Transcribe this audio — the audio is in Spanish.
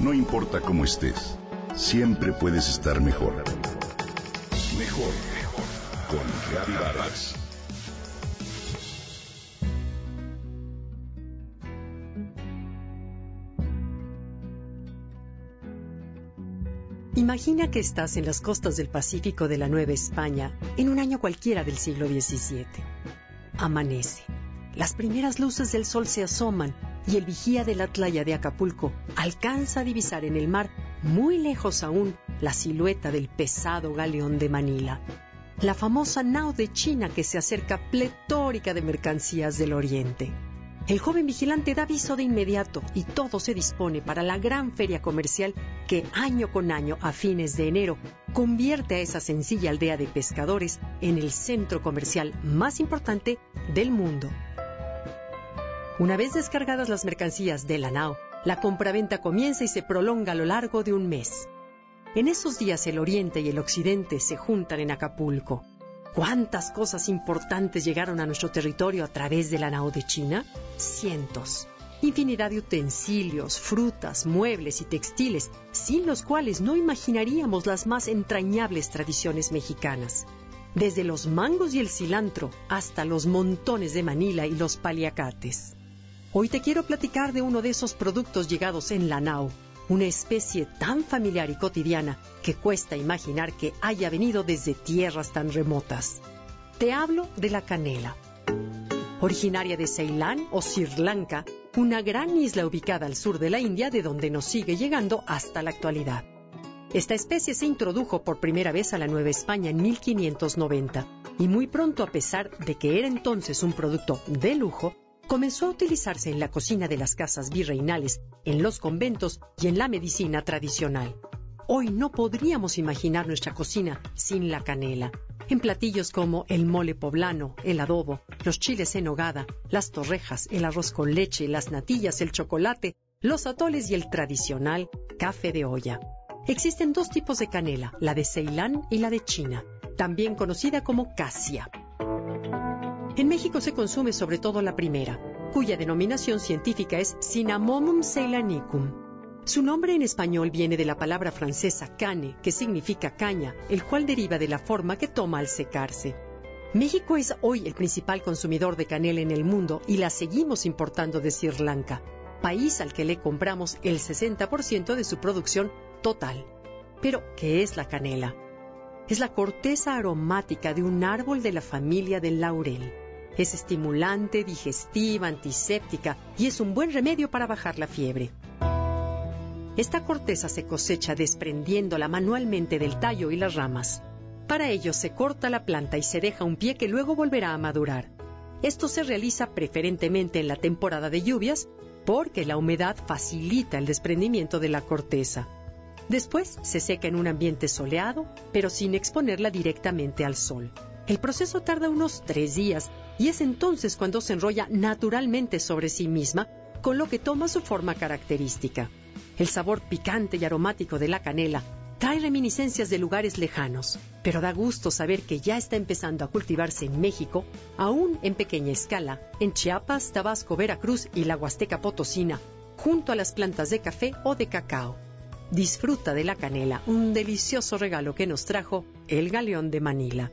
No importa cómo estés, siempre puedes estar mejor. Mejor, mejor. Con Reavivadas. Imagina que estás en las costas del Pacífico de la Nueva España en un año cualquiera del siglo XVII. Amanece. Las primeras luces del sol se asoman y el vigía de la playa de Acapulco alcanza a divisar en el mar, muy lejos aún, la silueta del pesado galeón de Manila, la famosa nao de China que se acerca pletórica de mercancías del Oriente. El joven vigilante da aviso de inmediato y todo se dispone para la gran feria comercial que año con año, a fines de enero, convierte a esa sencilla aldea de pescadores en el centro comercial más importante del mundo. Una vez descargadas las mercancías de la nao, la compraventa comienza y se prolonga a lo largo de un mes. En esos días el oriente y el occidente se juntan en Acapulco. ¿Cuántas cosas importantes llegaron a nuestro territorio a través de la nao de China? Cientos. Infinidad de utensilios, frutas, muebles y textiles, sin los cuales no imaginaríamos las más entrañables tradiciones mexicanas. Desde los mangos y el cilantro hasta los montones de Manila y los paliacates. Hoy te quiero platicar de uno de esos productos llegados en la nao, una especie tan familiar y cotidiana que cuesta imaginar que haya venido desde tierras tan remotas. Te hablo de la canela. Originaria de Ceilán o Sri Lanka, una gran isla ubicada al sur de la India de donde nos sigue llegando hasta la actualidad. Esta especie se introdujo por primera vez a la Nueva España en 1590 y muy pronto, a pesar de que era entonces un producto de lujo, comenzó a utilizarse en la cocina de las casas virreinales, en los conventos y en la medicina tradicional. Hoy no podríamos imaginar nuestra cocina sin la canela. En platillos como el mole poblano, el adobo, los chiles en hogada, las torrejas, el arroz con leche, las natillas, el chocolate, los atoles y el tradicional café de olla. Existen dos tipos de canela, la de Ceilán y la de China, también conocida como casia. En México se consume sobre todo la primera, cuya denominación científica es Cinnamomum ceylanicum. Su nombre en español viene de la palabra francesa cane, que significa caña, el cual deriva de la forma que toma al secarse. México es hoy el principal consumidor de canela en el mundo y la seguimos importando de Sri Lanka, país al que le compramos el 60% de su producción total. Pero, ¿qué es la canela? Es la corteza aromática de un árbol de la familia del laurel. Es estimulante, digestiva, antiséptica y es un buen remedio para bajar la fiebre. Esta corteza se cosecha desprendiéndola manualmente del tallo y las ramas. Para ello se corta la planta y se deja un pie que luego volverá a madurar. Esto se realiza preferentemente en la temporada de lluvias porque la humedad facilita el desprendimiento de la corteza. Después se seca en un ambiente soleado, pero sin exponerla directamente al sol. El proceso tarda unos tres días y es entonces cuando se enrolla naturalmente sobre sí misma, con lo que toma su forma característica. El sabor picante y aromático de la canela trae reminiscencias de lugares lejanos, pero da gusto saber que ya está empezando a cultivarse en México, aún en pequeña escala, en Chiapas, Tabasco, Veracruz y la Huasteca Potosina, junto a las plantas de café o de cacao. Disfruta de la canela, un delicioso regalo que nos trajo el galeón de Manila.